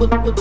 with, with,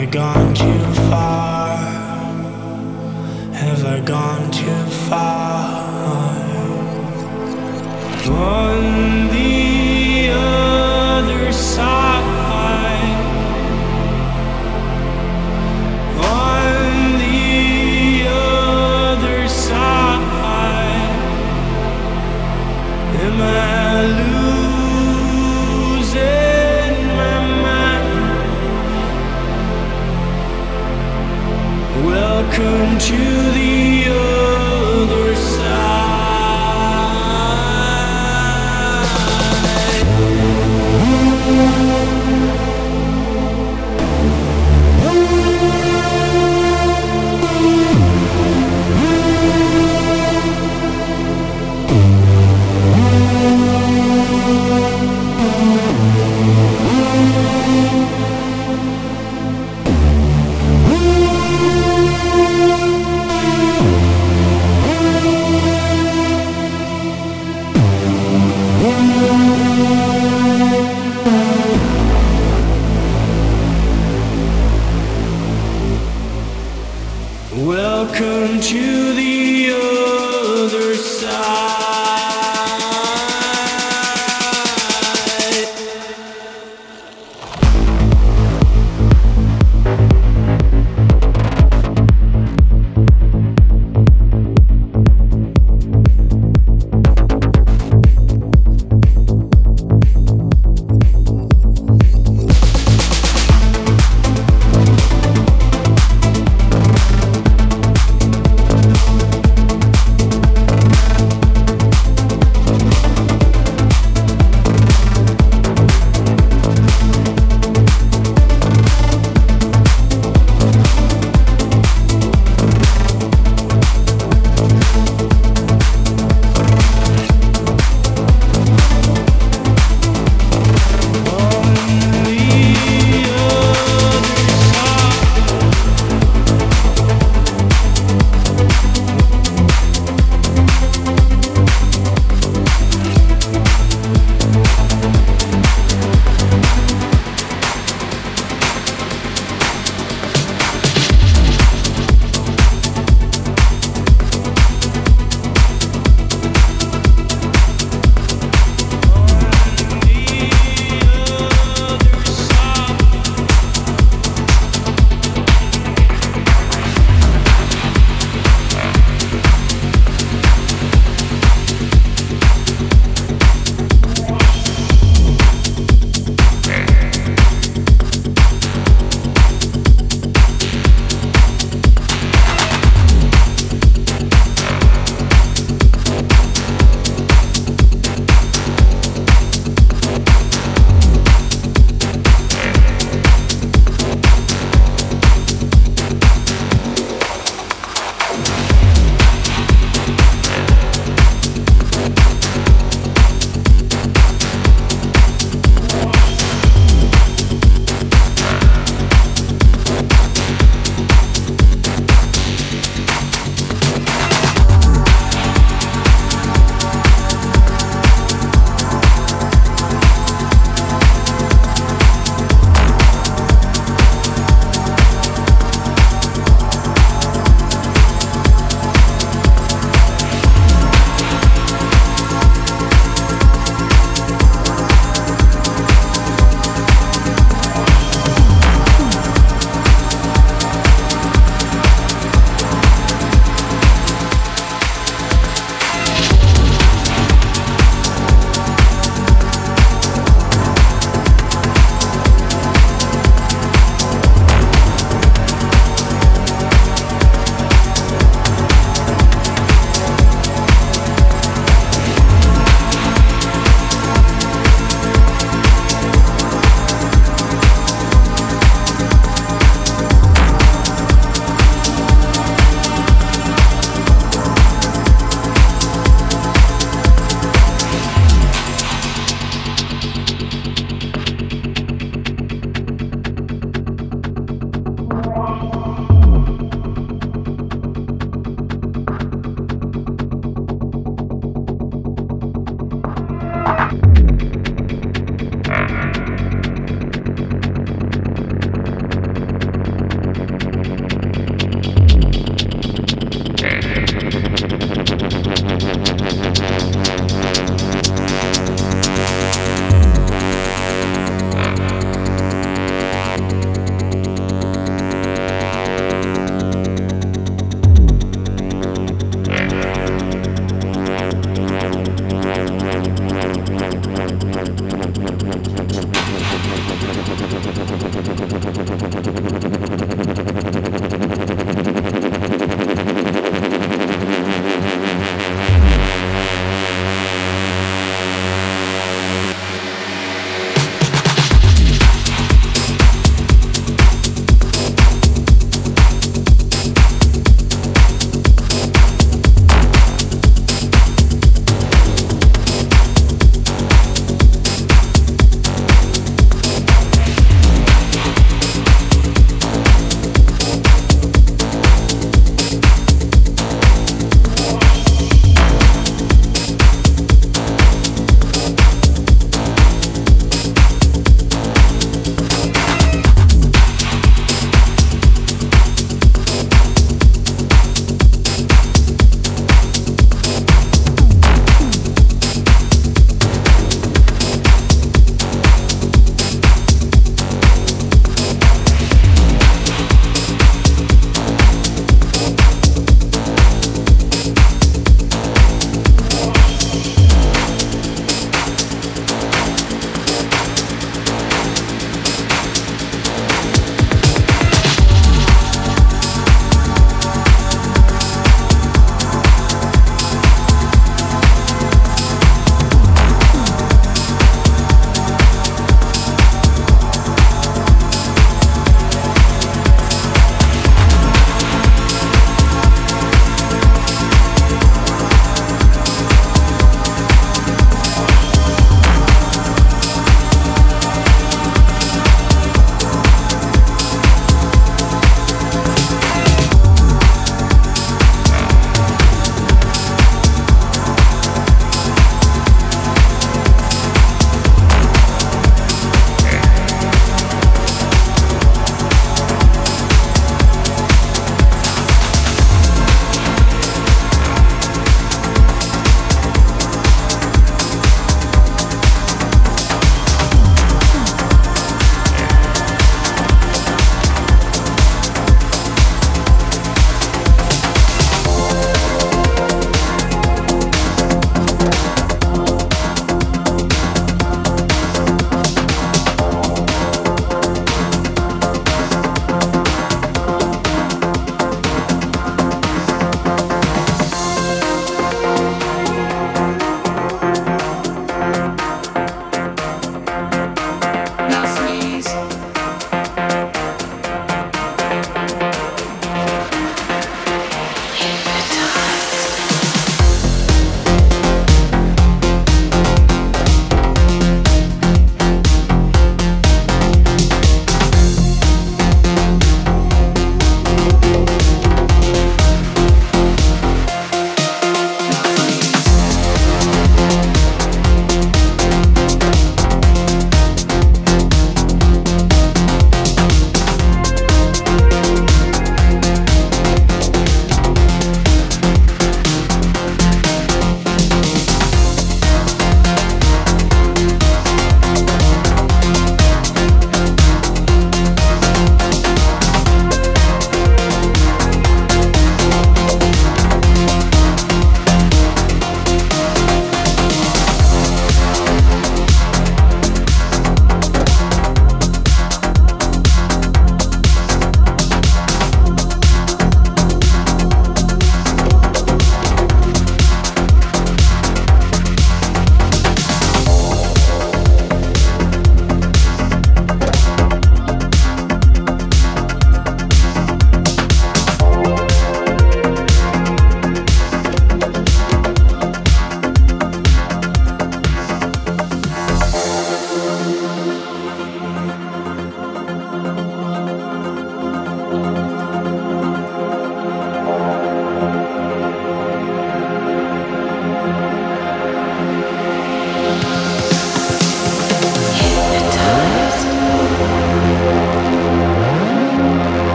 I gone too far? Have I gone too far? One to the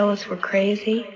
tell us we're crazy.